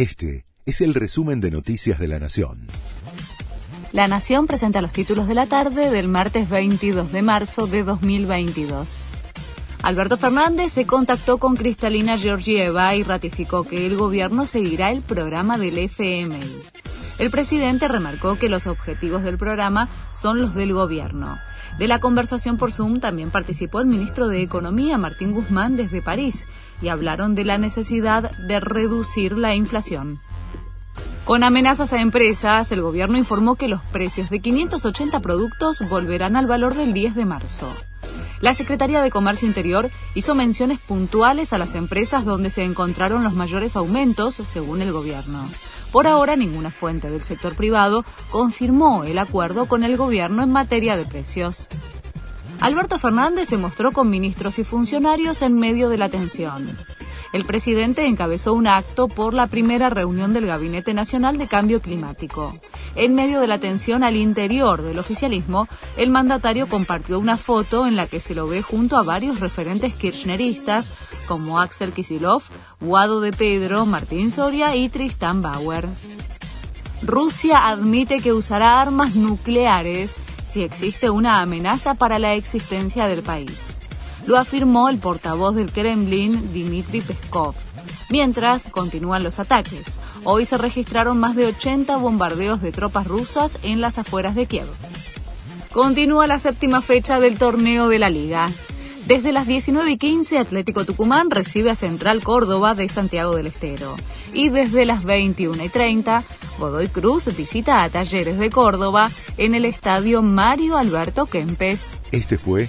Este es el resumen de Noticias de la Nación. La Nación presenta los títulos de la tarde del martes 22 de marzo de 2022. Alberto Fernández se contactó con Cristalina Georgieva y ratificó que el gobierno seguirá el programa del FMI. El presidente remarcó que los objetivos del programa son los del gobierno. De la conversación por Zoom también participó el ministro de Economía, Martín Guzmán, desde París, y hablaron de la necesidad de reducir la inflación. Con amenazas a empresas, el gobierno informó que los precios de 580 productos volverán al valor del 10 de marzo. La Secretaría de Comercio Interior hizo menciones puntuales a las empresas donde se encontraron los mayores aumentos, según el gobierno. Por ahora, ninguna fuente del sector privado confirmó el acuerdo con el gobierno en materia de precios. Alberto Fernández se mostró con ministros y funcionarios en medio de la tensión el presidente encabezó un acto por la primera reunión del Gabinete Nacional de Cambio Climático. En medio de la tensión al interior del oficialismo, el mandatario compartió una foto en la que se lo ve junto a varios referentes kirchneristas como Axel Kisilov, Guado de Pedro, Martín Soria y Tristan Bauer. Rusia admite que usará armas nucleares si existe una amenaza para la existencia del país. Lo afirmó el portavoz del Kremlin, Dmitry Peskov. Mientras continúan los ataques, hoy se registraron más de 80 bombardeos de tropas rusas en las afueras de Kiev. Continúa la séptima fecha del torneo de la liga. Desde las 19 y 15, Atlético Tucumán recibe a Central Córdoba de Santiago del Estero. Y desde las 21 y 30, Godoy Cruz visita a Talleres de Córdoba en el estadio Mario Alberto Kempes. Este fue